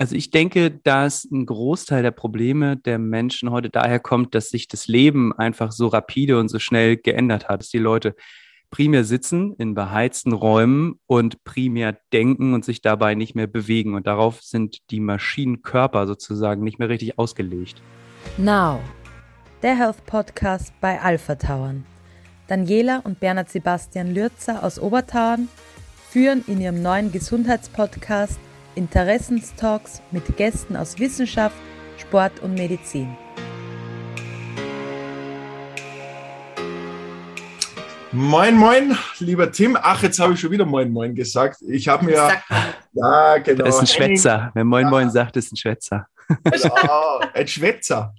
Also ich denke, dass ein Großteil der Probleme der Menschen heute daher kommt, dass sich das Leben einfach so rapide und so schnell geändert hat, dass die Leute primär sitzen in beheizten Räumen und primär denken und sich dabei nicht mehr bewegen. Und darauf sind die Maschinenkörper sozusagen nicht mehr richtig ausgelegt. Now, der Health Podcast bei Alpha Tauern. Daniela und Bernhard Sebastian Lürzer aus Obertauern führen in ihrem neuen Gesundheitspodcast Interessenstalks mit Gästen aus Wissenschaft, Sport und Medizin. Moin, moin, lieber Tim. Ach, jetzt habe ich schon wieder Moin, Moin gesagt. Ich habe mir. Ja, genau. Das ist ein Schwätzer. Wer Moin, Moin sagt, ist ein Schwätzer. Genau, ein Schwätzer.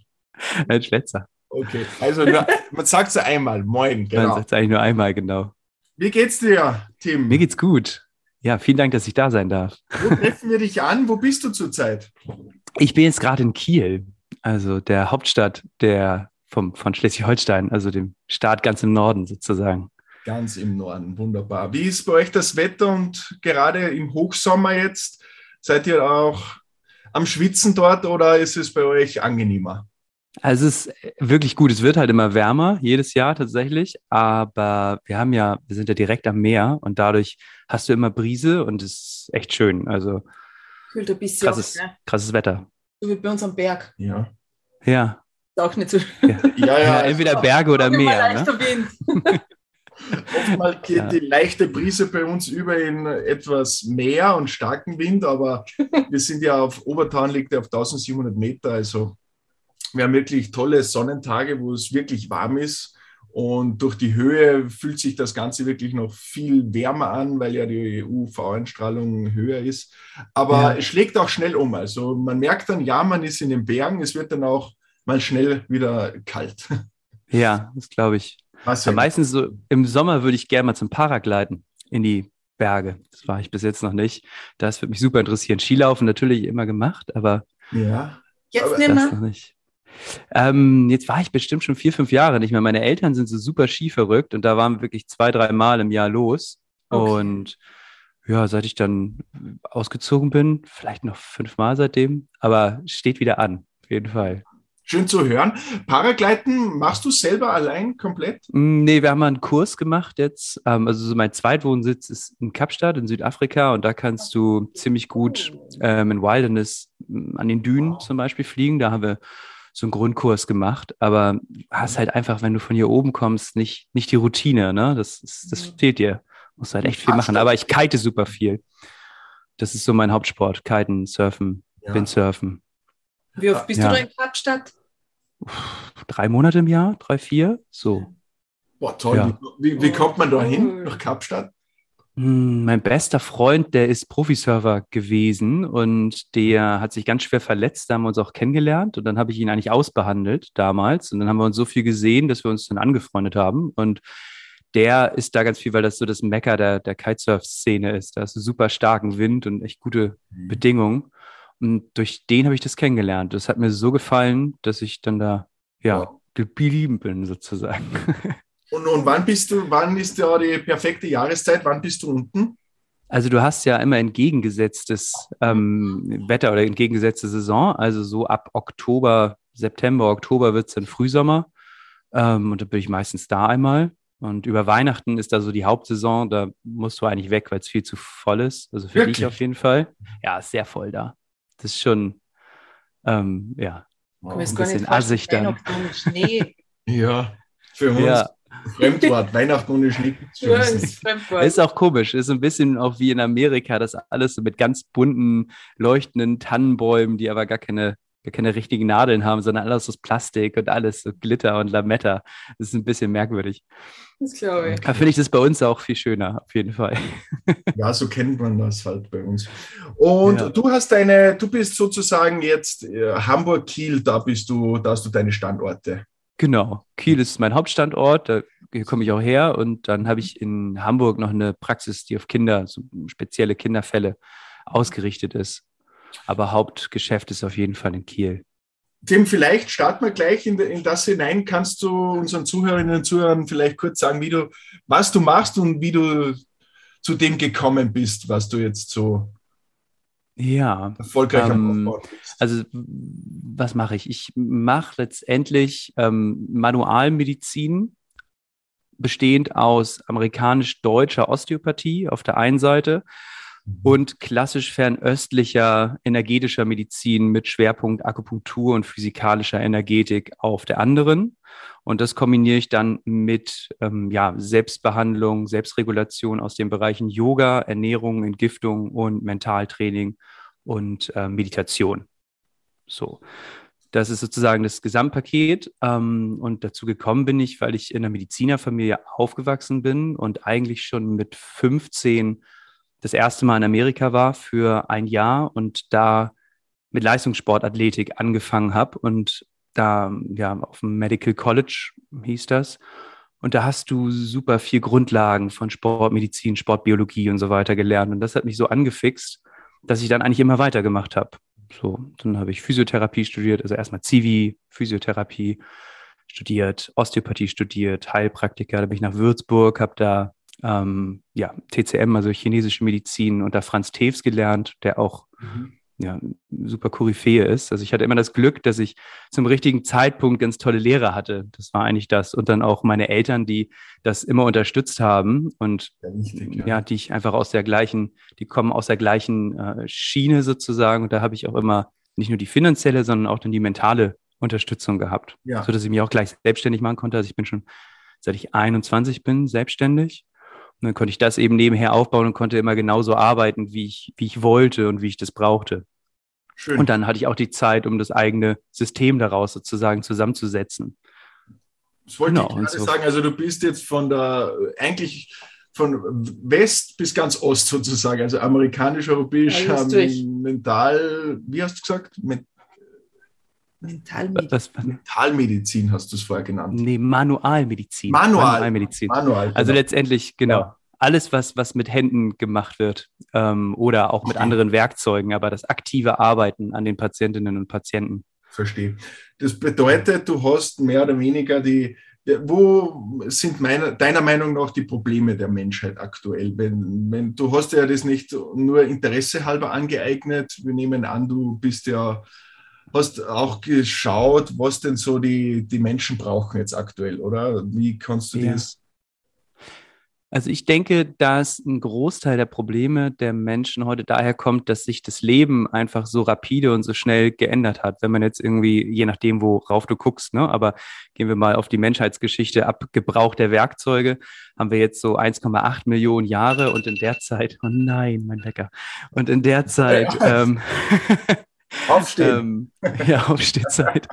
Ein Schwätzer. Okay, also nur, man sagt es einmal. Moin, genau. Man sagt es eigentlich nur einmal, genau. Wie geht's dir, Tim? Mir geht's gut. Ja, vielen Dank, dass ich da sein darf. Wo treffen wir dich an? Wo bist du zurzeit? Ich bin jetzt gerade in Kiel, also der Hauptstadt der vom, von Schleswig-Holstein, also dem Staat ganz im Norden sozusagen. Ganz im Norden, wunderbar. Wie ist bei euch das Wetter und gerade im Hochsommer jetzt? Seid ihr auch am Schwitzen dort oder ist es bei euch angenehmer? Also es ist wirklich gut. Es wird halt immer wärmer, jedes Jahr tatsächlich. Aber wir haben ja, wir sind ja direkt am Meer und dadurch hast du immer Brise und es ist echt schön. Also Kühlt ein bisschen krasses, auf, ne? krasses Wetter. So wie bei uns am Berg. Ja. Ja, auch nicht so Ja, ja, ja entweder Berge oder Meer. Ne? Oftmals geht ja. die leichte Brise bei uns über in etwas mehr und starken Wind, aber wir sind ja auf Obertan, liegt ja auf 1700 Meter. Also wir haben wirklich tolle Sonnentage, wo es wirklich warm ist. Und durch die Höhe fühlt sich das Ganze wirklich noch viel wärmer an, weil ja die UV-Einstrahlung höher ist. Aber ja. es schlägt auch schnell um. Also man merkt dann, ja, man ist in den Bergen. Es wird dann auch mal schnell wieder kalt. Ja, das glaube ich. Was ja, meistens so im Sommer würde ich gerne mal zum Paragliden in die Berge. Das war ich bis jetzt noch nicht. Das würde mich super interessieren. Skilaufen natürlich immer gemacht, aber ja. Jetzt nicht mehr. Noch nicht. Ähm, jetzt war ich bestimmt schon vier, fünf Jahre nicht mehr. Meine Eltern sind so super skiverrückt und da waren wir wirklich zwei, drei Mal im Jahr los. Okay. Und ja, seit ich dann ausgezogen bin, vielleicht noch fünfmal seitdem, aber steht wieder an, auf jeden Fall. Schön zu hören. Paragliden machst du selber allein komplett? Mm, nee, wir haben mal einen Kurs gemacht jetzt. Ähm, also so mein Zweitwohnsitz ist in Kapstadt in Südafrika und da kannst du ziemlich gut ähm, in Wilderness mm, an den Dünen zum Beispiel fliegen. Da haben wir so einen Grundkurs gemacht, aber hast halt einfach, wenn du von hier oben kommst, nicht, nicht die Routine, ne? Das, das fehlt dir. Musst halt echt viel machen. Aber ich kite super viel. Das ist so mein Hauptsport. Kiten, Surfen, ja. Windsurfen. Wie oft bist ja. du da in Kapstadt? Drei Monate im Jahr, drei, vier, so. Boah, toll. Ja. Wie, wie, kommt man da hin, nach Kapstadt? Hm, mein bester Freund, der ist Profisurfer gewesen und der hat sich ganz schwer verletzt. Da haben wir uns auch kennengelernt und dann habe ich ihn eigentlich ausbehandelt damals. Und dann haben wir uns so viel gesehen, dass wir uns dann angefreundet haben. Und der ist da ganz viel, weil das so das Mecker der, der Kitesurf-Szene ist. Da ist super starken Wind und echt gute mhm. Bedingungen. Und durch den habe ich das kennengelernt. Das hat mir so gefallen, dass ich dann da, ja, ja. geblieben bin sozusagen. Und, und wann bist du, wann ist ja die perfekte Jahreszeit? Wann bist du unten? Also du hast ja immer entgegengesetztes ähm, Wetter oder entgegengesetzte Saison. Also so ab Oktober, September, Oktober wird es dann Frühsommer. Ähm, und da bin ich meistens da einmal. Und über Weihnachten ist da so die Hauptsaison. Da musst du eigentlich weg, weil es viel zu voll ist. Also für Wirklich? dich auf jeden Fall. Ja, ist sehr voll da das ist schon, ähm, ja, wow. ein bisschen assig dann. Schnee. ja, für uns. Ja. Fremdwort, Weihnachten ohne Schnee. Ja, ist, ist auch komisch. Ist ein bisschen auch wie in Amerika, das alles so mit ganz bunten, leuchtenden Tannenbäumen, die aber gar keine, gar keine richtigen Nadeln haben, sondern alles aus Plastik und alles so Glitter und Lametta. Das ist ein bisschen merkwürdig. Das glaube ich. Da finde ich das bei uns auch viel schöner, auf jeden Fall. Ja, so kennt man das halt bei uns. Und ja. du hast deine, du bist sozusagen jetzt äh, Hamburg, Kiel, da bist du, da hast du deine Standorte. Genau. Kiel ist mein Hauptstandort, da komme ich auch her. Und dann habe ich in Hamburg noch eine Praxis, die auf Kinder, so spezielle Kinderfälle ausgerichtet ist. Aber Hauptgeschäft ist auf jeden Fall in Kiel. Tim, vielleicht starten wir gleich in, in, das hinein. Kannst du unseren Zuhörerinnen und Zuhörern vielleicht kurz sagen, wie du, was du machst und wie du zu dem gekommen bist, was du jetzt so ja, erfolgreich ähm. Also was mache ich? Ich mache letztendlich ähm, Manualmedizin, bestehend aus amerikanisch-deutscher Osteopathie auf der einen Seite. Und klassisch fernöstlicher energetischer Medizin mit Schwerpunkt Akupunktur und physikalischer Energetik auf der anderen. Und das kombiniere ich dann mit ähm, ja, Selbstbehandlung, Selbstregulation aus den Bereichen Yoga, Ernährung, Entgiftung und Mentaltraining und äh, Meditation. So. Das ist sozusagen das Gesamtpaket. Ähm, und dazu gekommen bin ich, weil ich in einer Medizinerfamilie aufgewachsen bin und eigentlich schon mit 15 das erste Mal in Amerika war für ein Jahr und da mit Leistungssportathletik angefangen habe und da ja auf dem Medical College hieß das. Und da hast du super viel Grundlagen von Sportmedizin, Sportbiologie und so weiter gelernt. Und das hat mich so angefixt, dass ich dann eigentlich immer weitergemacht habe. So, dann habe ich Physiotherapie studiert, also erstmal Zivi, Physiotherapie studiert, Osteopathie studiert, Heilpraktiker. Da bin ich nach Würzburg, habe da ähm, ja, TCM, also chinesische Medizin, unter Franz Tews gelernt, der auch Mhm. ja, super Koryphäe ist. Also ich hatte immer das Glück, dass ich zum richtigen Zeitpunkt ganz tolle Lehrer hatte. Das war eigentlich das. Und dann auch meine Eltern, die das immer unterstützt haben und Ja, ja, ja. die ich einfach aus der gleichen, die kommen aus der gleichen äh, Schiene sozusagen. Und da habe ich auch immer nicht nur die finanzielle, sondern auch dann die mentale Unterstützung gehabt, Ja. so dass ich mich auch gleich selbstständig machen konnte. Also ich bin schon, seit ich 21 bin, selbstständig. Und dann konnte ich das eben nebenher aufbauen und konnte immer genauso arbeiten, wie ich, wie ich wollte und wie ich das brauchte. Schön. Und dann hatte ich auch die Zeit, um das eigene System daraus sozusagen zusammenzusetzen. Das wollte Genau, ich und gerade so. sagen. Also du bist jetzt von der, eigentlich von West bis ganz Ost sozusagen, also amerikanisch, europäisch, Alles durch. ähm, mental, wie hast du gesagt? Men Mentalmedizin. Das, Mentalmedizin hast du es vorher genannt. nee, Manualmedizin. Manual. Manualmedizin. Manual. Also genau. letztendlich, genau. Ja. Alles, was, was mit Händen gemacht wird ähm, oder auch mit anderen Werkzeugen, aber das aktive Arbeiten an den Patientinnen und Patienten. Verstehe. Das bedeutet, du hast mehr oder weniger die, wo sind meiner, deiner Meinung nach die Probleme der Menschheit aktuell? Wenn, wenn, du hast ja das nicht nur Interesse halber angeeignet. Wir nehmen an, du bist ja, hast auch geschaut, was denn so die, die Menschen brauchen jetzt aktuell, oder? Wie kannst du Ja. das? Also ich denke, dass ein Großteil der Probleme der Menschen heute daher kommt, dass sich das Leben einfach so rapide und so schnell geändert hat. Wenn man jetzt irgendwie, je nachdem, worauf du guckst, ne, aber gehen wir mal auf die Menschheitsgeschichte ab, Gebrauch der Werkzeuge, haben wir jetzt so 1,8 Millionen Jahre und in der Zeit, oh nein, mein Lecker, und in der Zeit, ähm, Aufstehen. ähm, ja, Aufstehzeit.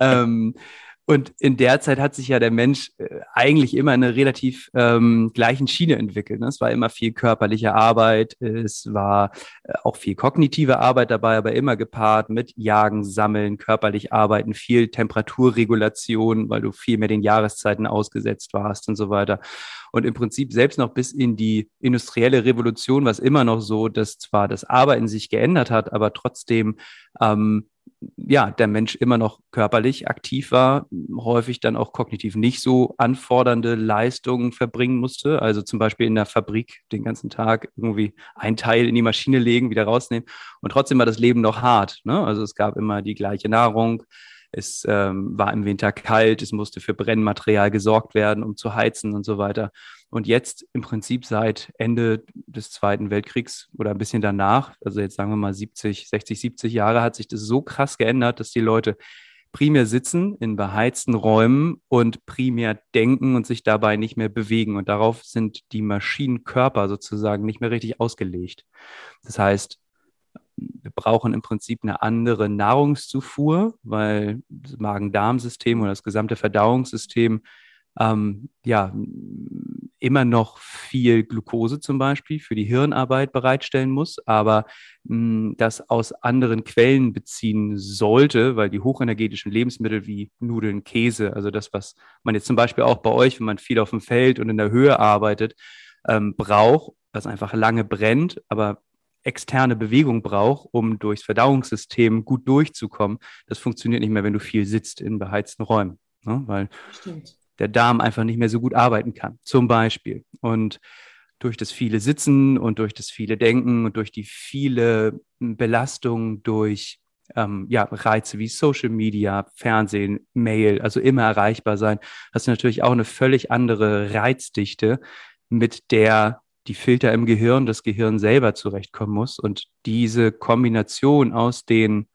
ähm, und in der Zeit hat sich ja der Mensch äh, eigentlich immer in einer relativ ähm, gleichen Schiene entwickelt. Ne? Es war immer viel körperliche Arbeit, es war äh, auch viel kognitive Arbeit dabei, aber immer gepaart mit Jagen, Sammeln, körperlich arbeiten, viel Temperaturregulation, weil du viel mehr den Jahreszeiten ausgesetzt warst und so weiter. Und im Prinzip selbst noch bis in die industrielle Revolution war es immer noch so, dass zwar das Arbeiten sich geändert hat, aber trotzdem ähm, ja, der Mensch immer noch körperlich aktiv war, häufig dann auch kognitiv nicht so anfordernde Leistungen verbringen musste. Also zum Beispiel in der Fabrik den ganzen Tag irgendwie ein Teil in die Maschine legen, wieder rausnehmen. Und trotzdem war das Leben noch hart. Ne? Also es gab immer die gleiche Nahrung. Es ähm, war im Winter kalt, es musste für Brennmaterial gesorgt werden, um zu heizen und so weiter. Und jetzt im Prinzip seit Ende des Zweiten Weltkriegs oder ein bisschen danach, also jetzt sagen wir mal 70, 60, 70 Jahre, hat sich das so krass geändert, dass die Leute primär sitzen in beheizten Räumen und primär denken und sich dabei nicht mehr bewegen. Und darauf sind die Maschinenkörper sozusagen nicht mehr richtig ausgelegt. Das heißt, wir brauchen im Prinzip eine andere Nahrungszufuhr, weil das Magen-Darm-System oder das gesamte Verdauungssystem ähm, ja immer noch viel Glucose zum Beispiel für die Hirnarbeit bereitstellen muss, aber mh, das aus anderen Quellen beziehen sollte, weil die hochenergetischen Lebensmittel wie Nudeln, Käse, also das, was man jetzt zum Beispiel auch bei euch, wenn man viel auf dem Feld und in der Höhe arbeitet, ähm, braucht, was einfach lange brennt, aber externe Bewegung braucht, um durchs Verdauungssystem gut durchzukommen. Das funktioniert nicht mehr, wenn du viel sitzt in beheizten Räumen, ne? weil Stimmt. der Darm einfach nicht mehr so gut arbeiten kann, zum Beispiel. Und durch das viele Sitzen und durch das viele Denken und durch die viele Belastung durch ähm, ja, Reize wie Social Media, Fernsehen, Mail, also immer erreichbar sein, hast du natürlich auch eine völlig andere Reizdichte, mit der die Filter im Gehirn, das Gehirn selber zurechtkommen muss. Und diese Kombination aus den,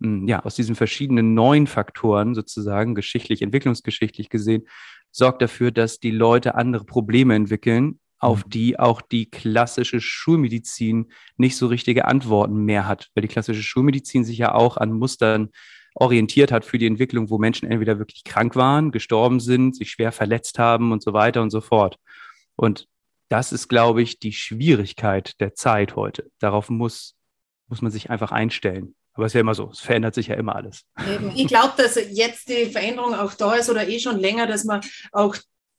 hm, ja, aus diesen verschiedenen neuen Faktoren sozusagen, geschichtlich, entwicklungsgeschichtlich gesehen, sorgt dafür, dass die Leute andere Probleme entwickeln, auf mhm. die auch die klassische Schulmedizin nicht so richtige Antworten mehr hat, weil die klassische Schulmedizin sich ja auch an Mustern orientiert hat für die Entwicklung, wo Menschen entweder wirklich krank waren, gestorben sind, sich schwer verletzt haben und so weiter und so fort. Und das ist, glaube ich, die Schwierigkeit der Zeit heute. Darauf muss, muss man sich einfach einstellen. Aber es ist ja immer so, es verändert sich ja immer alles. Ich glaube, dass jetzt die Veränderung auch da ist oder eh schon länger, dass man auch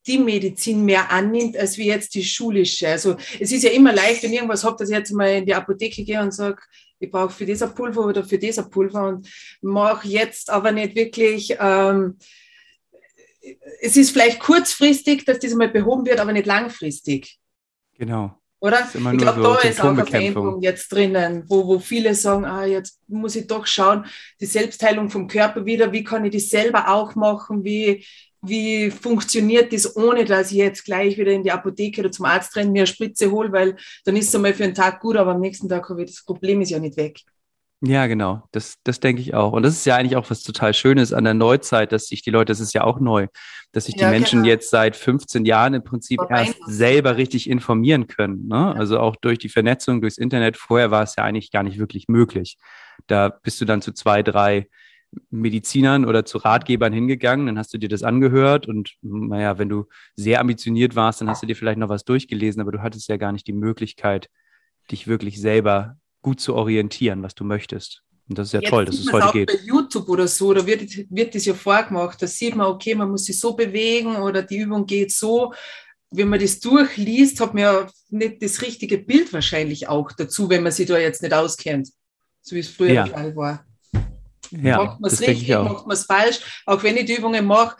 die Medizin mehr annimmt, als wie jetzt die schulische. Also es ist ja immer leicht, wenn irgendwas habe, dass ich jetzt mal in die Apotheke gehe und sage, ich brauche für dieser Pulver oder für dieser Pulver und mache jetzt aber nicht wirklich, ähm, es ist vielleicht kurzfristig, dass das mal behoben wird, aber nicht langfristig. Genau. Oder? Ich glaube, so da ist auch eine Veränderung jetzt drinnen, wo, wo viele sagen, ah, jetzt muss ich doch schauen, die Selbstheilung vom Körper wieder, wie kann ich das selber auch machen, wie, wie funktioniert das, ohne dass ich jetzt gleich wieder in die Apotheke oder zum Arzt renne, mir eine Spritze hole, weil dann ist es einmal für einen Tag gut, aber am nächsten Tag habe ich das Problem ist ja nicht weg. Ja, genau. Das, das denke ich auch. Und das ist ja eigentlich auch was total Schönes an der Neuzeit, dass sich die Leute, das ist ja auch neu, dass sich die ja, Menschen genau. jetzt seit 15 Jahren im Prinzip Aber erst selber richtig informieren können. Ne? Ja. Also auch durch die Vernetzung, durchs Internet. Vorher war es ja eigentlich gar nicht wirklich möglich. Da bist du dann zu zwei, drei Medizinern oder zu Ratgebern hingegangen, dann hast du dir das angehört und naja, wenn du sehr ambitioniert warst, dann hast du dir vielleicht noch was durchgelesen, aber du hattest ja gar nicht die Möglichkeit, dich wirklich selber gut zu orientieren, was du möchtest. Und das ist ja Jetzt toll, dass es heute geht. Bei YouTube oder so, da wird, wird das ja vorgemacht. Da sieht man, okay, man muss sich so bewegen oder die Übung geht so. Wenn man das durchliest, hat man ja nicht das richtige Bild wahrscheinlich auch dazu, wenn man sich da jetzt nicht auskennt, so wie es früher ja. der Fall war. Ja, macht man es richtig, macht man es falsch. Auch wenn ich die Übungen mache,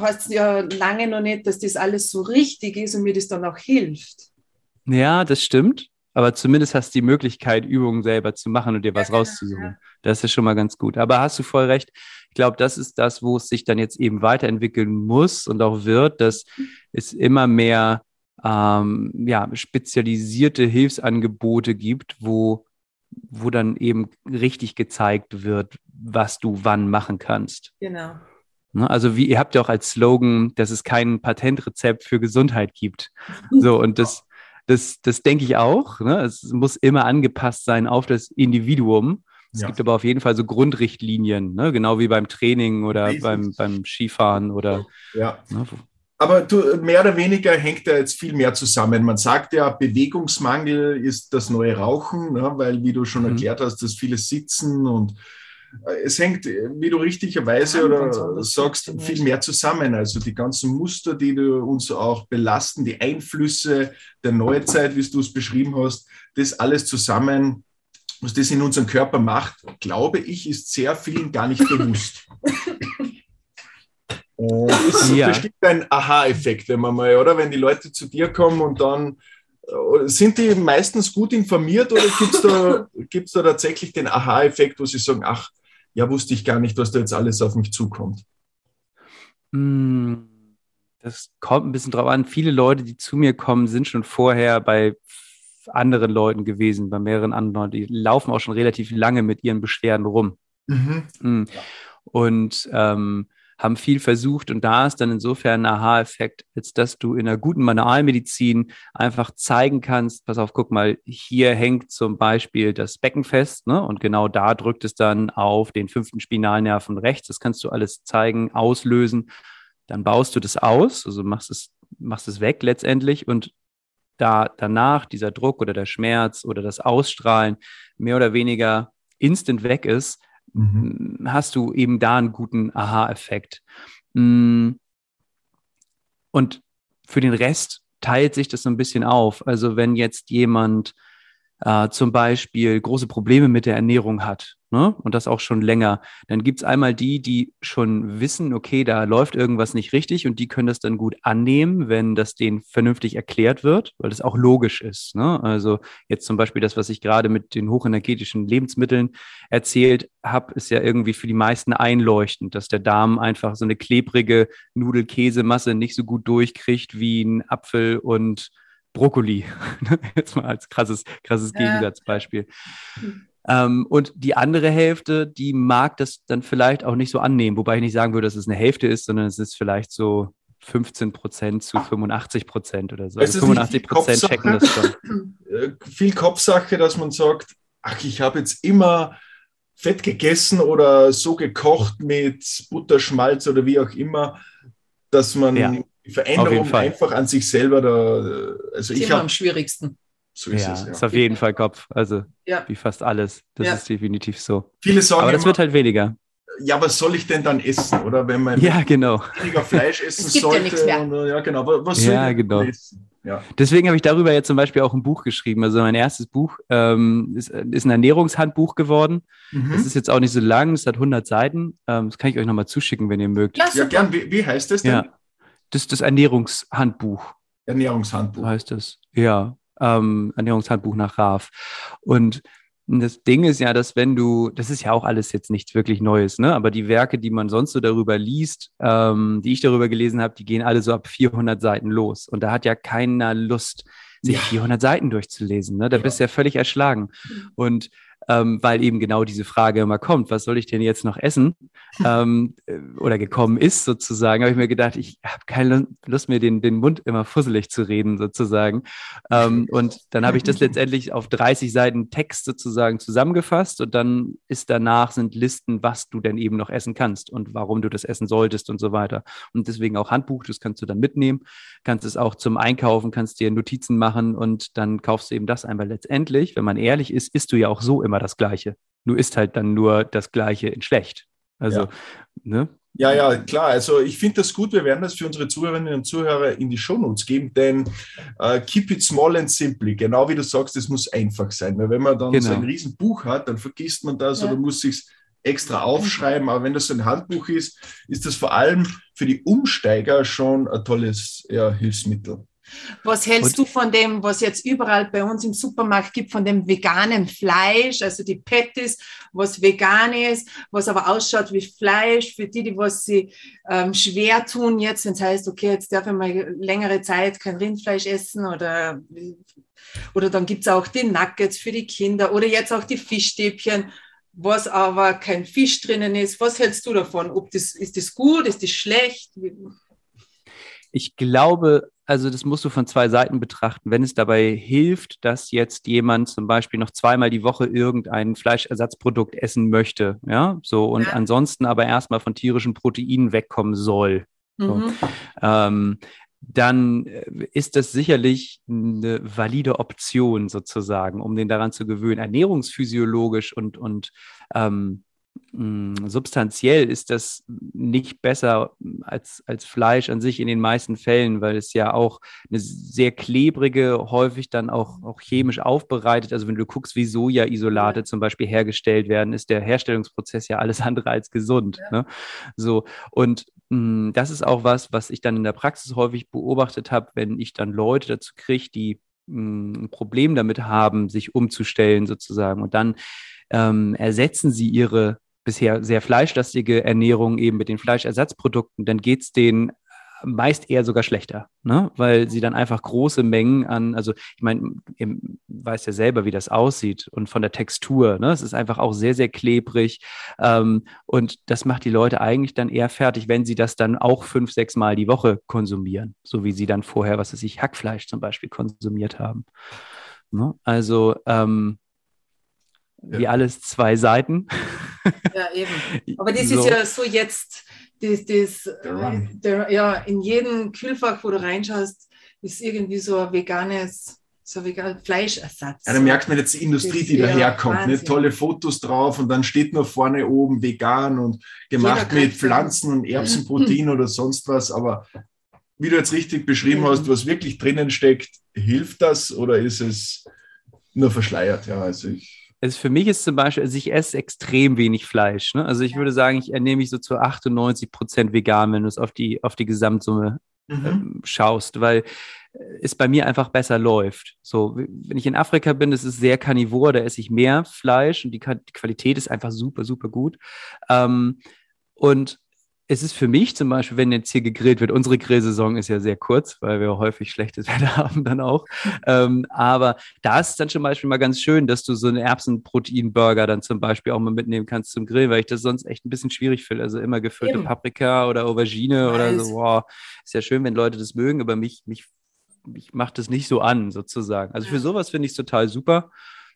heißt es ja lange noch nicht, dass das alles so richtig ist und mir das dann auch hilft. Ja, das stimmt aber zumindest hast du die Möglichkeit, Übungen selber zu machen und dir was rauszusuchen. Das ist schon mal ganz gut. Aber hast du voll recht. Ich glaube, das ist das, wo es sich dann jetzt eben weiterentwickeln muss und auch wird, dass es immer mehr ähm, ja, spezialisierte Hilfsangebote gibt, wo, wo dann eben richtig gezeigt wird, was du wann machen kannst. Genau. Ne, also wie ihr habt ja auch als Slogan, dass es kein Patentrezept für Gesundheit gibt. So und das das, das denke ich auch. Ne? Es muss immer angepasst sein auf das Individuum. Es ja. gibt aber auf jeden Fall so Grundrichtlinien, ne? genau wie beim Training oder beim, beim Skifahren oder. Ja. Ne? Aber du, mehr oder weniger hängt da jetzt viel mehr zusammen. Man sagt ja, Bewegungsmangel ist das neue Rauchen, ne? weil, wie du schon mhm. erklärt hast, dass viele sitzen und es hängt, wie du richtigerweise ja, oder sagst, viel mehr zusammen. Also die ganzen Muster, die du uns auch belasten, die Einflüsse der Neuzeit, wie du es beschrieben hast, das alles zusammen, was das in unserem Körper macht, glaube ich, ist sehr vielen gar nicht bewusst. Und es ja. bestimmt ein Aha-Effekt, wenn man mal, oder? Wenn die Leute zu dir kommen und dann äh, sind die meistens gut informiert oder gibt es da, gibt's da tatsächlich den Aha-Effekt, wo sie sagen, ach, ja, wusste ich gar nicht, was da jetzt alles auf mich zukommt? Hm, das kommt ein bisschen drauf an. Viele Leute, die zu mir kommen, sind schon vorher bei anderen Leuten gewesen, bei mehreren anderen. Die laufen auch schon relativ lange mit ihren Beschwerden rum. Mhm. Hm. Und ähm, haben viel versucht und da ist dann insofern ein Aha-Effekt, als dass du in einer guten Manualmedizin einfach zeigen kannst, pass auf, guck mal, hier hängt zum Beispiel das Becken fest ne? und genau da drückt es dann auf den fünften Spinalnerven rechts. Das kannst du alles zeigen, auslösen. Dann baust du das aus, also machst es, machst es weg letztendlich und da danach dieser Druck oder der Schmerz oder das Ausstrahlen mehr oder weniger instant weg ist, mhm. hast du eben da einen guten Aha-Effekt. Mm. Und für den Rest teilt sich das so ein bisschen auf. Also wenn jetzt jemand äh, zum Beispiel große Probleme mit der Ernährung hat, ne? und das auch schon länger, dann gibt's einmal die, die schon wissen, okay, da läuft irgendwas nicht richtig und die können das dann gut annehmen, wenn das denen vernünftig erklärt wird, weil das auch logisch ist. Ne? Also jetzt zum Beispiel das, was ich gerade mit den hochenergetischen Lebensmitteln erzählt habe, ist ja irgendwie für die meisten einleuchtend, dass der Darm einfach so eine klebrige Nudelkäsemasse nicht so gut durchkriegt wie ein Apfel und Brokkoli. Jetzt mal als krasses, krasses ja. Gegensatzbeispiel. Hm. Ähm, und die andere Hälfte, die mag das dann vielleicht auch nicht so annehmen, wobei ich nicht sagen würde, dass es eine Hälfte ist, sondern es ist vielleicht so 15 Prozent zu 85 Prozent oder so. Also 85 Prozent checken das schon. Äh, viel Kopfsache, dass man sagt, ach, ich habe jetzt immer Fett gegessen oder so gekocht mit Butterschmalz oder wie auch immer, dass man ja, die Veränderung einfach an sich selber da. Also ich habe am schwierigsten. So ist ja, es. Ja. Ist auf jeden Fall Kopf. Also ja. wie fast alles. Das ja. ist definitiv so. Viele sagen aber das immer, wird halt weniger. Ja, was soll ich denn dann essen? Oder wenn man ja, genau. weniger Fleisch essen es gibt sollte. Ja, und, ja genau. Was soll ja, genau. essen? Ja. Deswegen habe ich darüber jetzt zum Beispiel auch ein Buch geschrieben. Also mein erstes Buch ähm, ist, ist, ein Ernährungshandbuch geworden. Mhm. Das ist jetzt auch nicht so lang, es hat 100 Seiten. Ähm, das kann ich euch nochmal zuschicken, wenn ihr mögt. Ja, gern. Wie, wie heißt das denn? Ja. Das ist das Ernährungshandbuch. Ernährungshandbuch. Heißt das. Ja ähm, Ernährungshandbuch nach RAF. Und das Ding ist ja, dass wenn du, das ist ja auch alles jetzt nichts wirklich Neues, ne? Aber die Werke, die man sonst so darüber liest, ähm, die ich darüber gelesen habe, die gehen alle so ab 400 Seiten los. Und da hat ja keiner Lust, sich ja. 400 Seiten durchzulesen. Ne? Da ja. bist du ja völlig erschlagen. Und ähm, weil eben genau diese Frage immer kommt, was soll ich denn jetzt noch essen? ähm, äh, oder gekommen ist sozusagen, habe ich mir gedacht, ich habe keine Lust mir den, den Mund immer fusselig zu reden sozusagen. Ähm, und dann habe ich das letztendlich auf 30 Seiten Text sozusagen zusammengefasst und dann ist danach sind Listen, was du denn eben noch essen kannst und warum du das essen solltest und so weiter. Und deswegen auch Handbuch, das kannst du dann mitnehmen, kannst es auch zum Einkaufen, kannst dir Notizen machen und dann kaufst du eben das ein, letztendlich, wenn man ehrlich ist, isst du ja auch so immer das Gleiche. Du isst halt dann nur das Gleiche in schlecht. Also, ja. ne? Ja, ja, klar. Also ich finde das gut. Wir werden das für unsere Zuhörerinnen und Zuhörer in die Shownotes geben, denn äh, keep it small and simply. Genau wie du sagst, es muss einfach sein. Weil wenn man dann genau. so ein Riesenbuch hat, dann vergisst man das ja. oder muss sich extra aufschreiben. Aber wenn das so ein Handbuch ist, ist das vor allem für die Umsteiger schon ein tolles ja, Hilfsmittel. Was hältst und? du von dem, was jetzt überall bei uns im Supermarkt gibt, von dem veganen Fleisch, also die Patties, was vegan ist, was aber ausschaut wie Fleisch, für die, die was sie ähm, schwer tun jetzt, wenn es heißt, okay, jetzt darf ich mal längere Zeit kein Rindfleisch essen oder, oder dann gibt es auch die Nuggets für die Kinder oder jetzt auch die Fischstäbchen was aber kein Fisch drinnen ist. Was hältst du davon? Ob das, ist das gut, ist das schlecht? Ich glaube, also das musst du von zwei Seiten betrachten. Wenn es dabei hilft, dass jetzt jemand zum Beispiel noch zweimal die Woche irgendein Fleischersatzprodukt essen möchte, ja, so und ja. ansonsten aber erstmal von tierischen Proteinen wegkommen soll. So. Mhm. Ähm, dann äh, ist das sicherlich eine valide Option sozusagen, um den daran zu gewöhnen. Ernährungsphysiologisch und, und ähm, substanziell ist das nicht besser als, als Fleisch an sich in den meisten Fällen, weil es ja auch eine sehr klebrige, häufig dann auch, auch chemisch aufbereitet. Also wenn du guckst, wie Soja-Isolate zum Beispiel hergestellt werden, ist der Herstellungsprozess ja alles andere als gesund. Ja. Ne? So, und mh, mm, das ist auch was, was ich dann in der Praxis häufig beobachtet habe, wenn ich dann Leute dazu kriege, die mh, mm, ein Problem damit haben, sich umzustellen sozusagen. Und dann ähm, ersetzen sie ihre bisher sehr fleischlastige Ernährung eben mit den Fleischersatzprodukten, dann geht es denen meist eher sogar schlechter, ne? weil sie dann einfach große Mengen an, also ich meine, ihr weiß ja selber, wie das aussieht und von der Textur, ne? es ist einfach auch sehr, sehr klebrig ähm, und das macht die Leute eigentlich dann eher fertig, wenn sie das dann auch fünf, sechs Mal die Woche konsumieren, so wie sie dann vorher, was weiß ich, Hackfleisch zum Beispiel konsumiert haben. Ne? Also ähm, wie alles zwei Seiten. Ja, eben. Aber das so. ist ja so jetzt, das, das, der, ja, in jedem Kühlfach, wo du reinschaust, ist irgendwie so ein veganes so vegan Fleischersatz. Ja, da merkt man jetzt die Industrie, die daherkommt. Ne? Tolle Fotos drauf und dann steht nur vorne oben vegan und gemacht mit Pflanzen und Erbsenprotein oder sonst was. Aber wie du jetzt richtig beschrieben hast, was wirklich drinnen steckt, hilft das oder ist es nur verschleiert, ja. Also ich. Also für mich ist zum Beispiel, also ich esse extrem wenig Fleisch. Ne? Also ich würde sagen, ich ernähre mich so zu 98 Prozent vegan, wenn du es auf die, auf die Gesamtsumme mhm. ähm, schaust, weil es bei mir einfach besser läuft. So, wenn ich in Afrika bin, das ist sehr karnivor, da esse ich mehr Fleisch und die, die Qualität ist einfach super, super gut. Ähm, und es ist für mich zum Beispiel, wenn jetzt hier gegrillt wird, unsere Grillsaison ist ja sehr kurz, weil wir häufig schlechtes Wetter haben dann auch. Ähm, aber da ist es dann zum Beispiel mal ganz schön, dass du so einen Erbsenproteinburger dann zum Beispiel auch mal mitnehmen kannst zum Grillen, weil ich das sonst echt ein bisschen schwierig finde. Also immer gefüllte Eben. Paprika oder Aubergine nice. oder so. Wow, ist ja schön, wenn Leute das mögen, aber mich, mich, mich macht das nicht so an, sozusagen. Also für sowas finde ich es total super.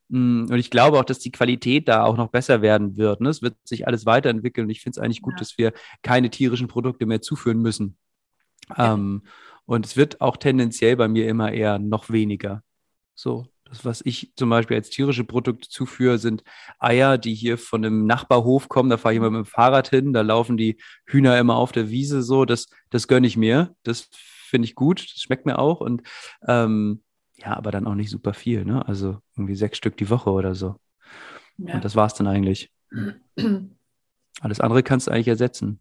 Mm, und ich glaube auch, dass die Qualität da auch noch besser werden wird. Ne? Es wird sich alles weiterentwickeln. Ich finde es eigentlich gut, ja. dass wir keine tierischen Produkte mehr zuführen müssen. Ja. Ähm, und es wird auch tendenziell bei mir immer eher noch weniger. So, das, was ich zum Beispiel als tierische Produkte zuführe, sind Eier, die hier von einem Nachbarhof kommen. Da fahre ich immer mit dem Fahrrad hin. Da laufen die Hühner immer auf der Wiese so. Das, das gönne ich mir. Das finde ich gut. Das schmeckt mir auch. Und ähm, ja, aber dann auch nicht super viel, ne? Also irgendwie sechs Stück die Woche oder so. Ja. Und das war es dann eigentlich. Alles andere kannst du eigentlich ersetzen.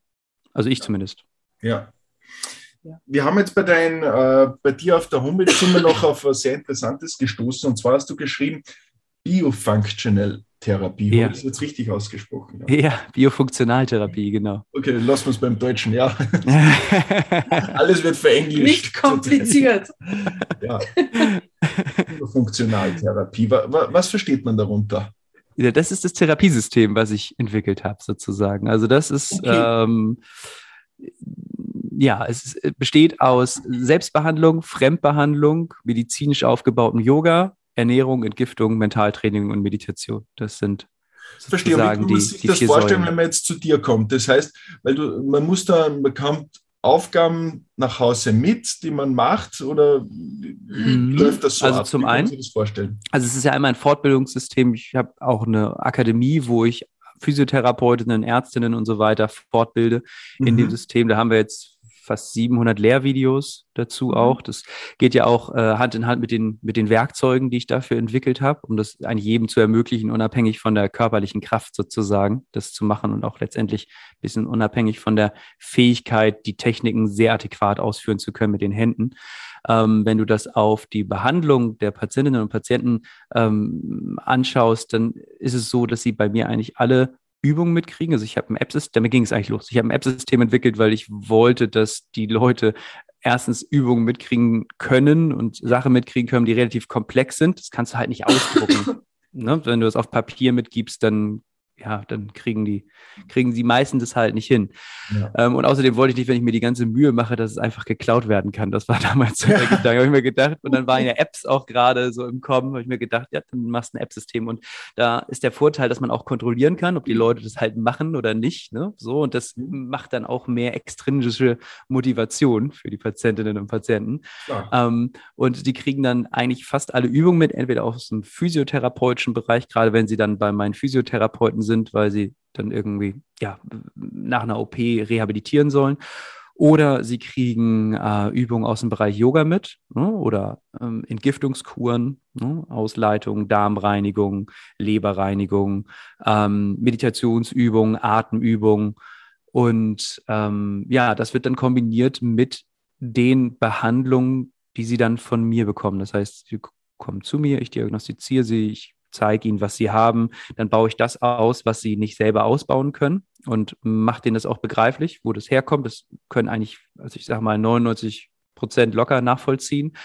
Also ich zumindest. Ja. Wir haben jetzt bei, dein, äh, bei dir auf der Homepage sind wir noch auf was sehr Interessantes gestoßen. Und zwar hast du geschrieben, Biofunctional Therapie. Ja. Habe ich jetzt richtig ausgesprochen? Ja, ja Biofunktionaltherapie, genau. Okay, dann lassen wir es beim Deutschen, ja. Alles wird verenglischt. Nicht kompliziert. ja. Biofunktionaltherapie. Was versteht man darunter? Ja, das ist das Therapiesystem, was ich entwickelt habe, sozusagen. Also das ist okay. ähm, ja, es besteht aus Selbstbehandlung, Fremdbehandlung, medizinisch aufgebautem Yoga, Ernährung, Entgiftung, Mentaltraining und Meditation. Das sind Verstehe, wie man muss sich die das vorstellen, Säulen. wenn man jetzt zu dir kommt. Das heißt, weil du, man muss da, man bekommt Aufgaben nach Hause mit, die man macht, oder mhm. läuft das so also ab? Zum einen, das vorstellen? Also es ist ja einmal ein Fortbildungssystem. Ich habe auch eine Akademie, wo ich Physiotherapeutinnen, Ärztinnen und so weiter fortbilde mhm. in dem System. Da haben wir jetzt fast 700 Lehrvideos dazu mhm. auch. Das geht ja auch äh, Hand in Hand mit den, mit den Werkzeugen, die ich dafür entwickelt habe, um das eigentlich jedem zu ermöglichen, unabhängig von der körperlichen Kraft sozusagen, das zu machen und auch letztendlich ein bisschen unabhängig von der Fähigkeit, die Techniken sehr adäquat ausführen zu können mit den Händen. Ähm, wenn du das auf die Behandlung der Patientinnen und Patienten ähm, anschaust, dann ist es so, dass sie bei mir eigentlich alle Übungen mitkriegen. Also ich habe ein App-System, damit ging es eigentlich los. Ich habe ein App-System entwickelt, weil ich wollte, dass die Leute erstens Übungen mitkriegen können und Sachen mitkriegen können, die relativ komplex sind. Das kannst du halt nicht ausdrucken. ne? Wenn du es auf Papier mitgibst, dann ja, dann kriegen die, kriegen sie meistens das halt nicht hin. Ja. Ähm, und außerdem wollte ich nicht, wenn ich mir die ganze Mühe mache, dass es einfach geklaut werden kann. Das war damals so der Gedanke, habe ich mir gedacht. Und dann waren ja Apps auch gerade so im Kommen, habe ich mir gedacht, ja, dann machst du ein App-System. Und da ist der Vorteil, dass man auch kontrollieren kann, ob die Leute das halt machen oder nicht. Ne? So, und das mhm. macht dann auch mehr extrinsische Motivation für die Patientinnen und Patienten. Ähm, und die kriegen dann eigentlich fast alle Übungen mit, entweder aus dem physiotherapeutischen Bereich, gerade wenn sie dann bei meinen Physiotherapeuten sind sind, weil sie dann irgendwie ja, nach einer OP rehabilitieren sollen. Oder sie kriegen äh, Übungen aus dem Bereich Yoga mit ne? oder ähm, Entgiftungskuren, ne? Ausleitung, Darmreinigung, Leberreinigung, ähm, Meditationsübungen, Atemübungen. Und ähm, ja, das wird dann kombiniert mit den Behandlungen, die sie dann von mir bekommen. Das heißt, sie kommen zu mir, ich diagnostiziere sie, ich zeige ihnen, was sie haben, dann baue ich das aus, was sie nicht selber ausbauen können und mache denen das auch begreiflich, wo das herkommt. Das können eigentlich, also ich sage mal, 99 Prozent locker nachvollziehen.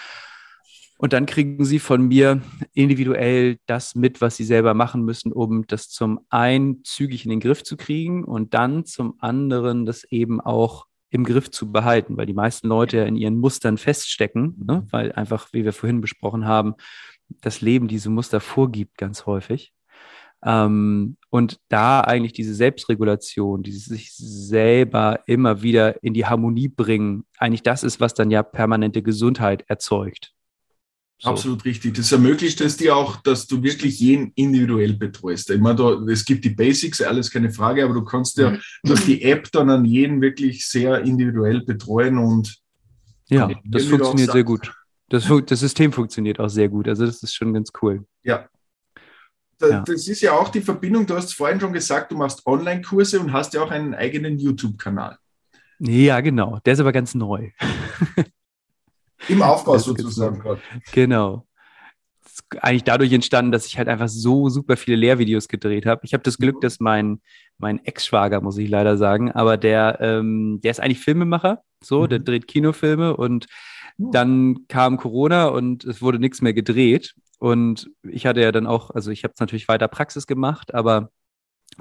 Und dann kriegen sie von mir individuell das mit, was sie selber machen müssen, um das zum einen zügig in den Griff zu kriegen und dann zum anderen das eben auch im Griff zu behalten, weil die meisten Leute ja in ihren Mustern feststecken, ne? weil einfach, wie wir vorhin besprochen haben, das Leben diese Muster vorgibt, ganz häufig. Ähm, und da eigentlich diese Selbstregulation, dieses sich selber immer wieder in die Harmonie bringen, eigentlich das ist, was dann ja permanente Gesundheit erzeugt. So. Absolut richtig. Das ermöglicht es dir auch, dass du wirklich jeden individuell betreust. Ich meine, du, es gibt die Basics, alles keine Frage, aber du kannst ja mhm. durch die App dann an jeden wirklich sehr individuell betreuen und ja, das funktioniert sehr gut. Das, das System funktioniert auch sehr gut. Also das ist schon ganz cool. Ja. Da, ja. Das ist ja auch die Verbindung, du hast vorhin schon gesagt, du machst Online-Kurse und hast ja auch einen eigenen YouTube-Kanal. Ja, genau. Der ist aber ganz neu. Im Aufbau sozusagen gerade. Genau. eigentlich dadurch entstanden, dass ich halt einfach so super viele Lehrvideos gedreht habe. Ich habe das Glück, dass mein, mein Ex-Schwager, muss ich leider sagen, aber der, ähm, der ist eigentlich Filmemacher, so, mhm. der dreht Kinofilme und dann kam Corona und es wurde nichts mehr gedreht. Und ich hatte ja dann auch, also ich habe es natürlich weiter Praxis gemacht, aber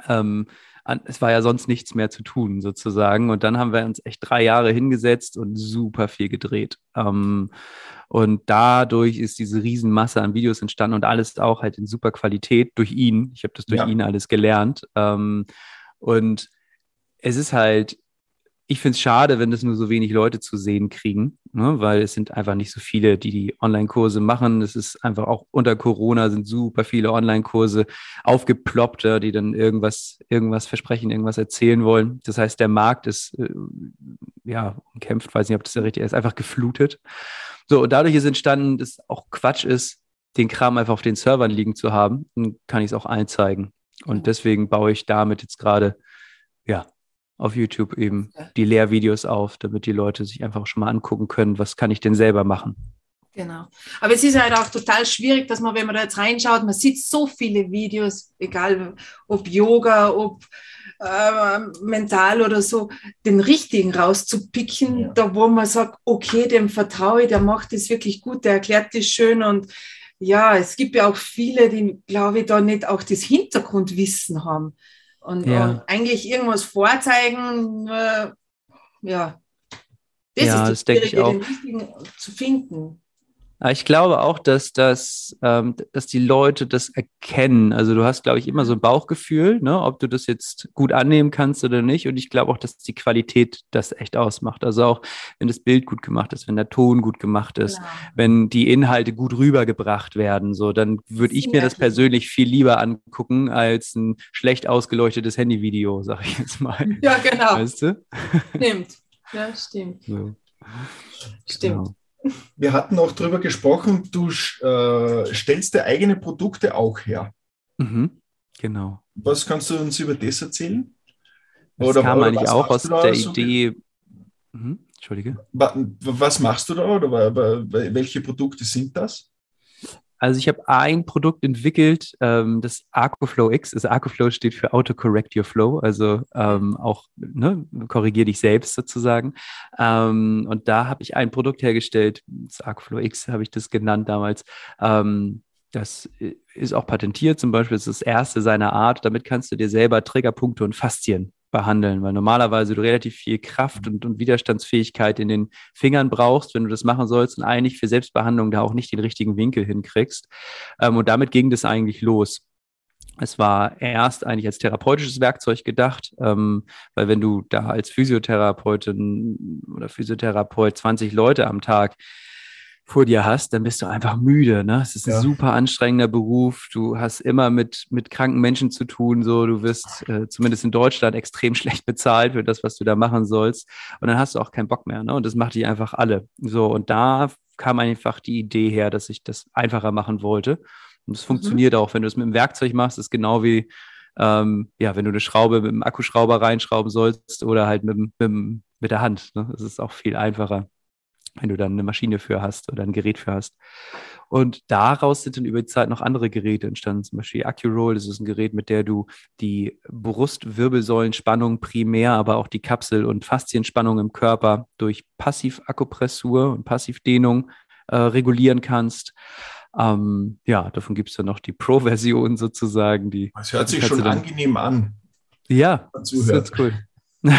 ähm, es war ja sonst nichts mehr zu tun, sozusagen. Und dann haben wir uns echt drei Jahre hingesetzt und super viel gedreht. Ähm, und dadurch ist diese Riesenmasse an Videos entstanden und alles auch halt in super Qualität durch ihn. Ich habe das durch ja. ihn alles gelernt. Ähm, und es ist halt ich finde es schade, wenn das nur so wenig Leute zu sehen kriegen, ne? weil es sind einfach nicht so viele, die die Online-Kurse machen. Es ist einfach auch unter Corona sind super viele Online-Kurse aufgeploppt, die dann irgendwas, irgendwas versprechen, irgendwas erzählen wollen. Das heißt, der Markt ist äh, ja umkämpft, weiß nicht, ob das ja richtig ist, einfach geflutet. So, und dadurch ist entstanden, dass auch Quatsch ist, den Kram einfach auf den Servern liegen zu haben. Dann kann ich es auch allen zeigen. Und deswegen baue ich damit jetzt gerade ja, auf YouTube eben die Lehrvideos auf, damit die Leute sich einfach schon mal angucken können, was kann ich denn selber machen. Genau. Aber es ist halt auch total schwierig, dass man, wenn man da jetzt reinschaut, man sieht so viele Videos, egal ob Yoga, ob äh, mental oder so, den richtigen rauszupicken, ja. da wo man sagt, okay, dem vertraue ich, der macht das wirklich gut, der erklärt das schön und ja, es gibt ja auch viele, die, glaube ich, da nicht auch das Hintergrundwissen haben. Und, ja. und eigentlich irgendwas vorzeigen, äh, ja, das ja, ist das, das Schwierige, den richtigen zu finden. Ich glaube auch, dass, das, ähm, dass die Leute das erkennen. Also du hast, glaube ich, immer so ein Bauchgefühl, ne, ob du das jetzt gut annehmen kannst oder nicht. Und ich glaube auch, dass die Qualität das echt ausmacht. Also auch, wenn das Bild gut gemacht ist, wenn der Ton gut gemacht ist, genau. wenn die Inhalte gut rübergebracht werden, so, dann würde ich mir das persönlich viel lieber angucken als ein schlecht ausgeleuchtetes Handyvideo, sag ich jetzt mal. Ja, genau. Weißt du? Stimmt. Ja, stimmt. So. Stimmt. Genau. Wir hatten auch darüber gesprochen, du äh, stellst dir eigene Produkte auch her. Mhm, genau. Was kannst du uns über das erzählen? Das oder, kam oder eigentlich auch aus der so? Idee. Mhm, Entschuldige. Was machst du da oder welche Produkte sind das? Also ich habe ein Produkt entwickelt, ähm, das ArcoFlow X. Also ArcoFlow steht für Autocorrect Your Flow, also ähm, auch ne, korrigier dich selbst sozusagen. Ähm, und da habe ich ein Produkt hergestellt, das ArcoFlow X habe ich das genannt damals. Ähm, das ist auch patentiert zum Beispiel, das ist das erste seiner Art. Damit kannst du dir selber Triggerpunkte und Faszien behandeln, weil normalerweise du relativ viel Kraft und, und, Widerstandsfähigkeit in den Fingern brauchst, wenn du das machen sollst und eigentlich für Selbstbehandlung da auch nicht den richtigen Winkel hinkriegst. Ähm, und damit ging das eigentlich los. Es war erst eigentlich als therapeutisches Werkzeug gedacht, ähm, weil wenn du da als Physiotherapeutin oder Physiotherapeut 20 Leute am Tag vor dir hast, dann bist du einfach müde. Ne? Es ist ein ja. super anstrengender Beruf. Du hast immer mit, mit kranken Menschen zu tun. So, du wirst äh, zumindest in Deutschland extrem schlecht bezahlt für das, was du da machen sollst. Und dann hast du auch keinen Bock mehr. Ne? Und das macht die einfach alle. So, und da kam einfach die Idee her, dass ich das einfacher machen wollte. Und es mhm. funktioniert auch, wenn du es mit dem Werkzeug machst, ist genau wie ähm, ja, wenn du eine Schraube mit dem Akkuschrauber reinschrauben sollst oder halt mit, mit, mit der Hand. Ne? Das ist auch viel einfacher wenn du dann eine Maschine für hast oder ein Gerät für hast. Und daraus sind dann über die Zeit noch andere Geräte entstanden, zum Beispiel AccuRoll. Das ist ein Gerät, mit der du die Brustwirbelsäulenspannung primär, aber auch die Kapsel- und Faszienspannung im Körper durch Passivakupressur und Passivdehnung äh, regulieren kannst. Ähm, ja, davon gibt es dann noch die Pro-Version sozusagen. Die, das hört sich schon angenehm an. Ja, das ist cool.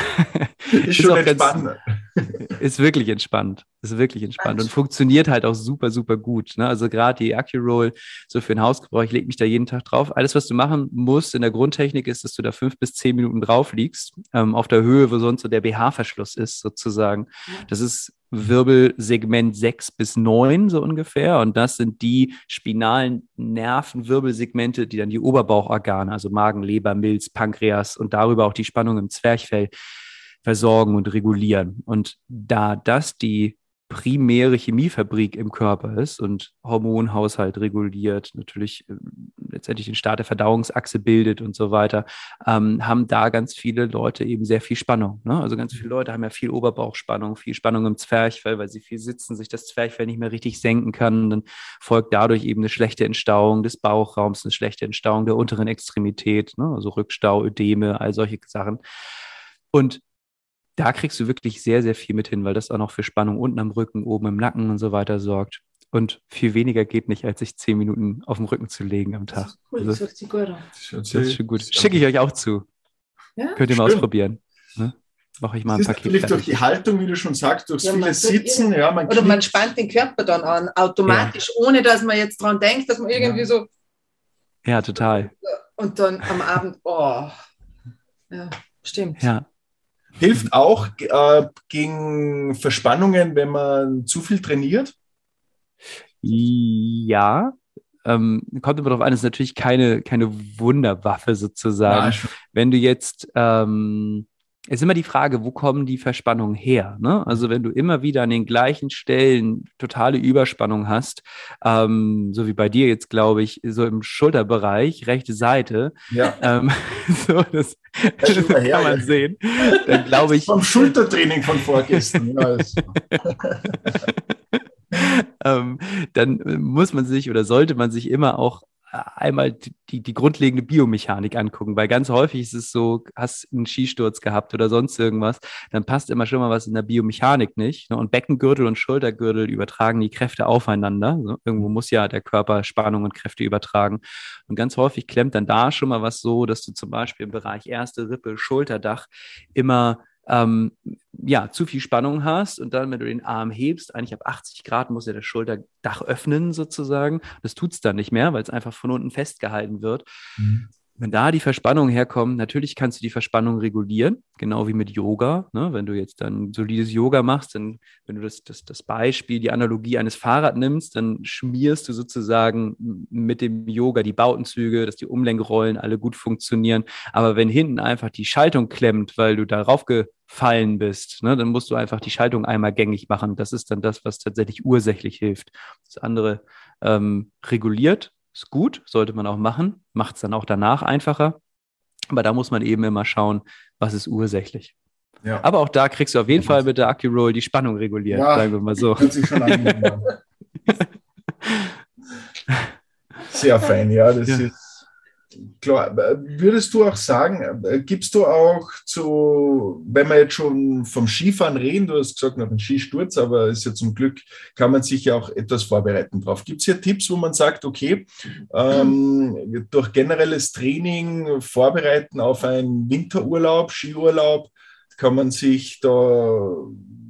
ist schon entspannt. ist wirklich entspannt. Ist wirklich entspannt und funktioniert halt auch super, super gut. Ne? Also gerade die AccuRoll, so für den Hausgebrauch, ich lege mich da jeden Tag drauf. Alles, was du machen musst in der Grundtechnik, ist, dass du da fünf bis zehn Minuten drauf liegst, ähm, auf der Höhe, wo sonst so der BH-Verschluss ist, sozusagen. Das ist Wirbelsegment 6 bis 9 so ungefähr. Und das sind die spinalen Nervenwirbelsegmente, die dann die Oberbauchorgane, also Magen, Leber, Milz, Pankreas und darüber auch die Spannung im Zwerchfell versorgen und regulieren. Und da das die primäre Chemiefabrik im Körper ist und Hormonhaushalt reguliert, natürlich äh, letztendlich den Start der Verdauungsachse bildet und so weiter, ähm, haben da ganz viele Leute eben sehr viel Spannung. Ne? Also ganz viele Leute haben ja viel Oberbauchspannung, viel Spannung im Zwerchfell, weil sie viel sitzen, sich das Zwerchfell nicht mehr richtig senken kann. Dann folgt dadurch eben eine schlechte Entstauung des Bauchraums, eine schlechte Entstauung der unteren Extremität, ne? also Rückstau, Ödeme, all solche Sachen. Und da kriegst du wirklich sehr, sehr viel mit hin, weil das auch noch für Spannung unten am Rücken, oben im Nacken und so weiter sorgt. Und viel weniger geht nicht, als sich zehn Minuten auf dem Rücken zu legen am Tag. Cool, also, das, gut das ist schon gut. Schicke ich euch auch zu. Ja? Könnt ihr mal Stimmt. ausprobieren. Ne? Mache ich mal ein das Paket. Natürlich durch die Haltung, wie du schon sagst, durchs ja, viele Sitzen. Ja, man oder man spannt den Körper dann an, automatisch, ja. ohne dass man jetzt dran denkt, dass man irgendwie so. Ja, total. Und dann am Abend, oh. Ja, stimmt. Ja, Hilft auch äh, gegen Verspannungen, wenn man zu viel trainiert? Ja, ähm, kommt immer darauf an, ist natürlich keine, keine Wunderwaffe sozusagen. Ja, wenn du jetzt ähm, ist immer die Frage, wo kommen die Verspannungen her? Ne? Also wenn du immer wieder an den gleichen Stellen totale Überspannung hast, ähm, so wie bei dir jetzt, glaube ich, so im Schulterbereich, rechte Seite, ja. ähm, so, das, das kann her, man ja. sehen, dann glaube ich... Vom Schultertraining von vorgestern. ja, ähm, dann muss man sich oder sollte man sich immer auch einmal die, die grundlegende Biomechanik angucken, weil ganz häufig ist es so, hast einen Skisturz gehabt oder sonst irgendwas, dann passt immer schon mal was in der Biomechanik nicht. Ne? Und Beckengürtel und Schultergürtel übertragen die Kräfte aufeinander. So, irgendwo muss ja der Körper Spannung und Kräfte übertragen. Und ganz häufig klemmt dann da schon mal was so, dass du zum Beispiel im Bereich erste Rippe, Schulterdach immer ähm, ja, zu viel Spannung hast und dann, wenn du den Arm hebst, eigentlich ab 80 Grad muss ja das Schulterdach öffnen sozusagen. Das tut es dann nicht mehr, weil es einfach von unten festgehalten wird. Mhm. Wenn da die Verspannungen herkommen, natürlich kannst du die Verspannung regulieren, genau wie mit Yoga. Ne? Wenn du jetzt dann solides Yoga machst, dann, wenn du das, das, das Beispiel, die Analogie eines Fahrrad nimmst, dann schmierst du sozusagen mit dem Yoga die Bautenzüge, dass die Umlenkrollen alle gut funktionieren. Aber wenn hinten einfach die Schaltung klemmt, weil du darauf gefallen bist, ne, dann musst du einfach die Schaltung einmal gängig machen. Das ist dann das, was tatsächlich ursächlich hilft. Das andere ähm, reguliert ist gut, sollte man auch machen, macht es dann auch danach einfacher. Aber da muss man eben immer schauen, was ist ursächlich. Ja. Aber auch da kriegst du auf jeden Fall mit der Accu-Roll die Spannung reguliert, ja, sagen wir mal so. Sich schon Sehr fein, ja. Das ja. ist Klar, würdest du auch sagen, äh, gibst du auch zu, wenn wir jetzt schon vom Skifahren reden, du hast gesagt, noch ein Skisturz, aber ist ja zum Glück, kann man sich ja auch etwas vorbereiten drauf. Gibt es hier Tipps, wo man sagt, okay, ähm, durch generelles Training vorbereiten auf einen Winterurlaub, Skiurlaub, kann man sich da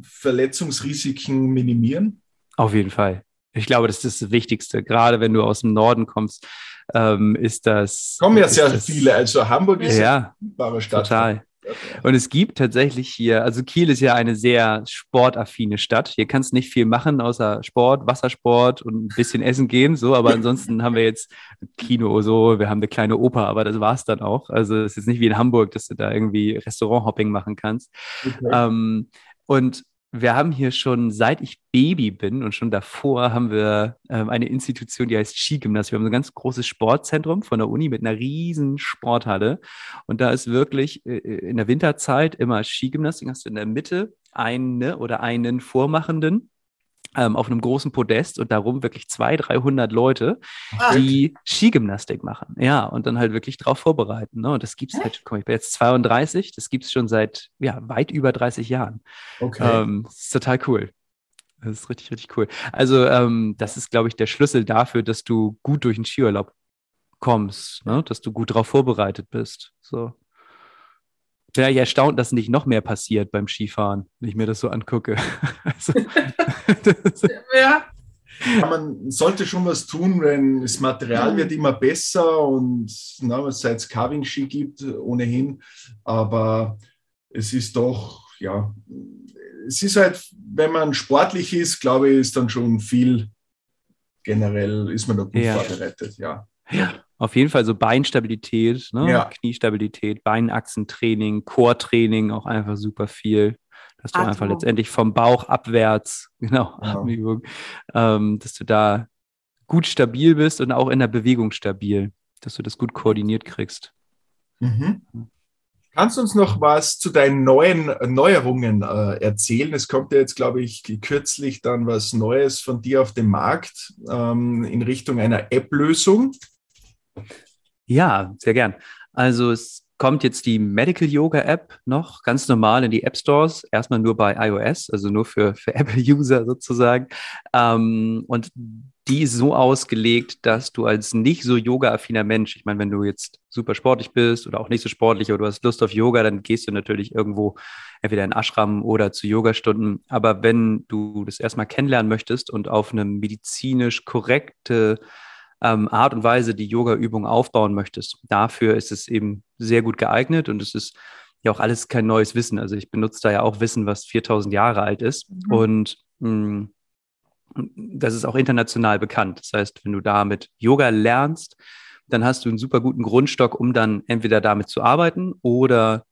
Verletzungsrisiken minimieren? Auf jeden Fall. Ich glaube, das ist das Wichtigste, gerade wenn du aus dem Norden kommst ähm, ist das. Kommen ja sehr das, viele. Also Hamburg ist ja, eine Stadt. Total. Und es gibt tatsächlich hier, also Kiel ist ja eine sehr sportaffine Stadt. Hier kannst du nicht viel machen, außer Sport, Wassersport und ein bisschen essen gehen, so. Aber ansonsten haben wir jetzt Kino, so, wir haben eine kleine Oper, aber das war's dann auch. Also es ist jetzt nicht wie in Hamburg, dass du da irgendwie Restauranthopping machen kannst. Okay. Ähm, und wir haben hier schon, seit ich Baby bin und schon davor, haben wir ähm, eine Institution, die heißt Skigymnasium. Wir haben ein ganz großes Sportzentrum von der Uni mit einer riesen Sporthalle. Und da ist wirklich äh, in der Winterzeit immer Skigymnastik. Hast du in der Mitte eine oder einen Vormachenden ähm, auf einem großen Podest und darum wirklich 200, 300 Leute, Ach. die Skigymnastik machen. Ja, und dann halt wirklich drauf vorbereiten. Ne? Und das gibt es halt, komm, ich bin jetzt 32, das gibt es schon seit ja, weit über 30 Jahren. Okay. Ähm, das ist total cool. Das ist richtig, richtig cool. Also, ähm, das ist, glaube ich, der Schlüssel dafür, dass du gut durch den Skiurlaub kommst, ne? dass du gut darauf vorbereitet bist. So bin ja erstaunt, dass nicht noch mehr passiert beim Skifahren, wenn ich mir das so angucke. also, ja. Man sollte schon was tun, wenn das Material wird immer besser und na, seit es Carving-Ski gibt, ohnehin. Aber es ist doch, ja, es ist halt, wenn man sportlich ist, glaube ich, ist dann schon viel generell, ist man da gut ja. vorbereitet, ja. Ja, auf jeden Fall so Beinstabilität, ne? ja. Kniestabilität, Beinachsentraining, Core-Training, auch einfach super viel. dass du Atmung. einfach letztendlich vom Bauch abwärts, genau, ja. Atemübung, ähm, dass du da gut stabil bist und auch in der Bewegung stabil, dass du das gut koordiniert kriegst. Mhm. Kannst du uns noch was zu deinen neuen Neuerungen äh, erzählen? Es kommt ja jetzt, glaube ich, kürzlich dann was Neues von dir auf den Markt ähm, in Richtung einer App-Lösung. Ja, sehr gern. Also es kommt jetzt die Medical Yoga App noch ganz normal in die App Stores, erstmal nur bei iOS, also nur für, für Apple-User sozusagen. Ähm, und die ist so ausgelegt, dass du als nicht so yoga-affiner Mensch, ich meine, wenn du jetzt super sportlich bist oder auch nicht so sportlich, aber du hast Lust auf Yoga, dann gehst du natürlich irgendwo entweder in Ashram oder zu Yogastunden. Aber wenn du das erstmal kennenlernen möchtest und auf eine medizinisch korrekte ähm, Art und Weise die Yoga-Übung aufbauen möchtest. Dafür ist es eben sehr gut geeignet und es ist ja auch alles kein neues Wissen. Also ich benutze da ja auch Wissen, was 4000 Jahre alt ist mhm. und mh, mm, das ist auch international bekannt. Das heißt, wenn du damit Yoga lernst, dann hast du einen super guten Grundstock, um dann entweder damit zu arbeiten oder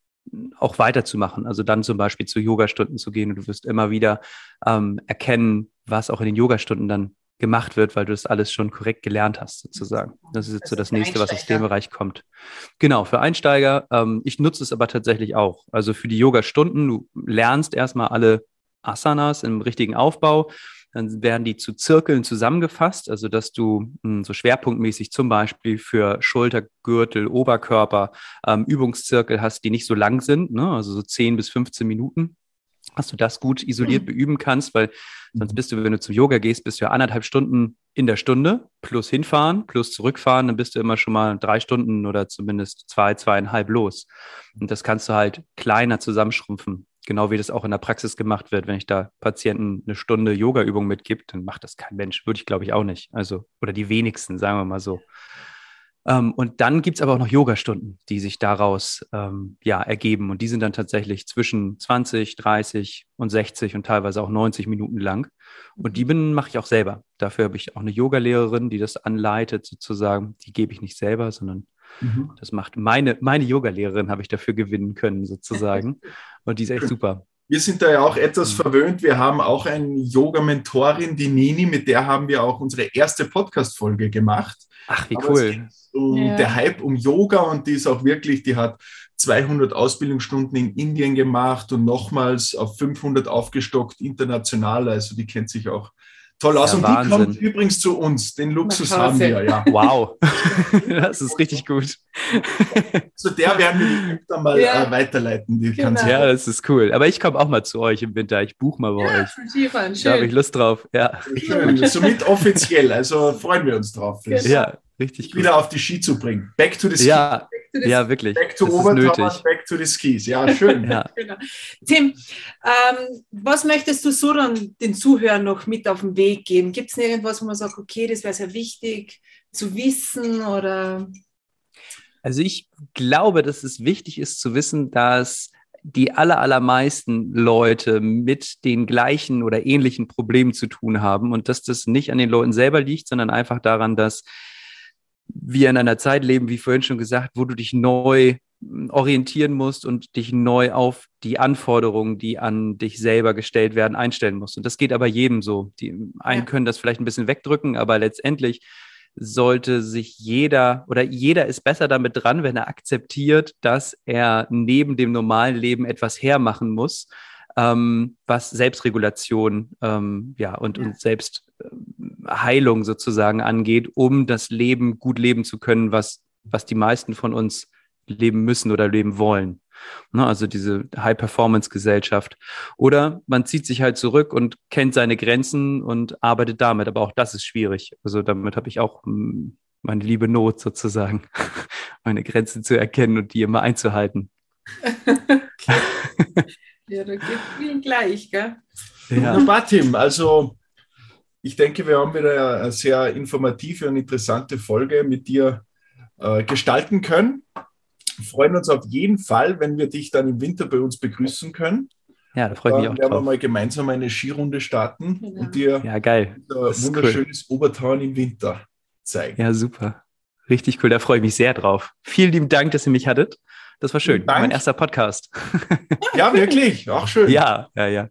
auch weiterzumachen. Also dann zum Beispiel zu Yogastunden zu gehen und du wirst immer wieder ähm, erkennen, was auch in den Yogastunden dann gemacht wird, weil du das alles schon korrekt gelernt hast, sozusagen. Das ist jetzt das so das nächste, was aus dem Bereich kommt. Genau, für Einsteiger. Ähm, ich nutze es aber tatsächlich auch. Also für die Yoga-Stunden, du lernst erstmal alle Asanas im richtigen Aufbau. Dann werden die zu Zirkeln zusammengefasst, also dass du mh, hm, so schwerpunktmäßig zum Beispiel für Schulter, Gürtel, Oberkörper ähm, Übungszirkel hast, die nicht so lang sind, ne? also so 10 bis 15 Minuten dass du das gut isoliert mhm. beüben kannst, weil sonst mhm. bist du, wenn du zum Yoga gehst, bist du ja anderthalb Stunden in der Stunde plus hinfahren, plus zurückfahren, dann bist du immer schon mal drei Stunden oder zumindest zwei, zweieinhalb los. Und das kannst du halt kleiner zusammenschrumpfen. Genau wie das auch in der Praxis gemacht wird. Wenn ich da Patienten eine Stunde Yoga-Übung mitgebe, dann macht das kein Mensch. Würde ich, glaube ich, auch nicht. Also, oder die wenigsten, sagen wir mal so. Ähm, und dann gibt es aber auch noch Yogastunden, die sich daraus ähm, ja, ergeben. Und die sind dann tatsächlich zwischen 20, 30 und 60 und teilweise auch 90 Minuten lang. Und die mache ich auch selber. Dafür habe ich auch eine Yogalehrerin, die das anleitet, sozusagen. Die gebe ich nicht selber, sondern mhm. das macht meine, meine Yogalehrerin, habe ich dafür gewinnen können, sozusagen. Und die ist echt super. Wir sind da ja auch etwas mhm. verwöhnt. Wir haben auch eine Yoga-Mentorin, die Nini, mit der haben wir auch unsere erste Podcast-Folge gemacht. Ach, wie Aber cool. Um ja. Der Hype um Yoga und die ist auch wirklich, die hat 200 Ausbildungsstunden in Indien gemacht und nochmals auf 500 aufgestockt international. Also die kennt sich auch toll aus. Ja, und Wahnsinn. die kommt übrigens zu uns. Den Luxus haben wir, ja. Wow. das ist richtig gut. Zu der werden wir dann mal ja. äh, weiterleiten. Die genau. Ja, das ist cool. Aber ich komme auch mal zu euch im Winter. Ich buche mal bei ja, euch. Skifahren, schön. Da habe ich Lust drauf. Ja. Schön. Somit offiziell. Also freuen wir uns drauf. Genau. Ja, richtig gut. Wieder auf die Ski zu bringen. Back to the Ski. Ja, ja wirklich. Back to Obertauern, back to the Skis. Ja, schön. ja. Genau. Tim, ähm, was möchtest du so dann den Zuhörern noch mit auf den Weg geben? Gibt es irgendwas, wo man sagt, okay, das wäre sehr wichtig zu wissen oder? Also ich glaube, dass es wichtig ist zu wissen, dass die aller, allermeisten Leute mit den gleichen oder ähnlichen Problemen zu tun haben und dass das nicht an den Leuten selber liegt, sondern einfach daran, dass wir in einer Zeit leben, wie vorhin schon gesagt, wo du dich neu orientieren musst und dich neu auf die Anforderungen, die an dich selber gestellt werden, einstellen musst. Und das geht aber jedem so. Die einen ja. können das vielleicht ein bisschen wegdrücken, aber letztendlich sollte sich jeder oder jeder ist besser damit dran, wenn er akzeptiert, dass er neben dem normalen Leben etwas hermachen muss, ähm, was Selbstregulation ähm, ja, und, ja. und Selbstheilung sozusagen angeht, um das Leben gut leben zu können, was, was die meisten von uns leben müssen oder leben wollen. Ne, also diese High-Performance-Gesellschaft. Oder man zieht sich halt zurück und kennt seine Grenzen und arbeitet damit. Aber auch das ist schwierig. Also damit habe ich auch hm, meine liebe Not sozusagen, meine Grenzen zu erkennen und die immer einzuhalten. Ja, da geht vielen gleich, gell? Ja. Wunderbar, Tim. Also ich denke, wir haben wieder eine sehr informative und interessante Folge mit dir äh, gestalten können. Wir freuen uns auf jeden Fall, wenn wir dich dann im Winter bei uns begrüßen können. Ja, da freue ich mich auch werden drauf. wir mal gemeinsam eine Skirunde starten genau. und dir ja, geil. wunderschönes cool. Obertauern im Winter zeigen. Ja, super. Richtig cool, da freue ich mich sehr drauf. Vielen lieben Dank, dass ihr mich hattet. Das war schön. Dank. Mein erster Podcast. Ja, wirklich. Auch schön. Ja, ja, ja.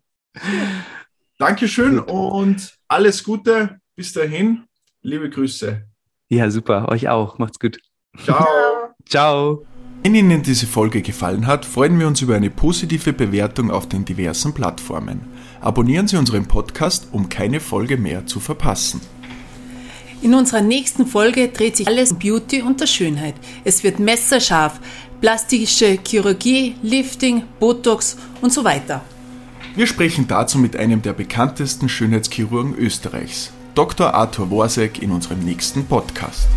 Dankeschön und alles Gute. Bis dahin. Liebe Grüße. Ja, super. Euch auch. Macht's gut. Ciao. Ciao. Wenn Ihnen diese Folge gefallen hat, freuen wir uns über eine positive Bewertung auf den diversen Plattformen. Abonnieren Sie unseren Podcast, um keine Folge mehr zu verpassen. In unserer nächsten Folge dreht sich alles um Beauty und der Schönheit. Es wird messerscharf, plastische Chirurgie, Lifting, Botox und so weiter. Wir sprechen dazu mit einem der bekanntesten Schönheitschirurgen Österreichs, Dr. Arthur Worsek, in unserem nächsten Podcast.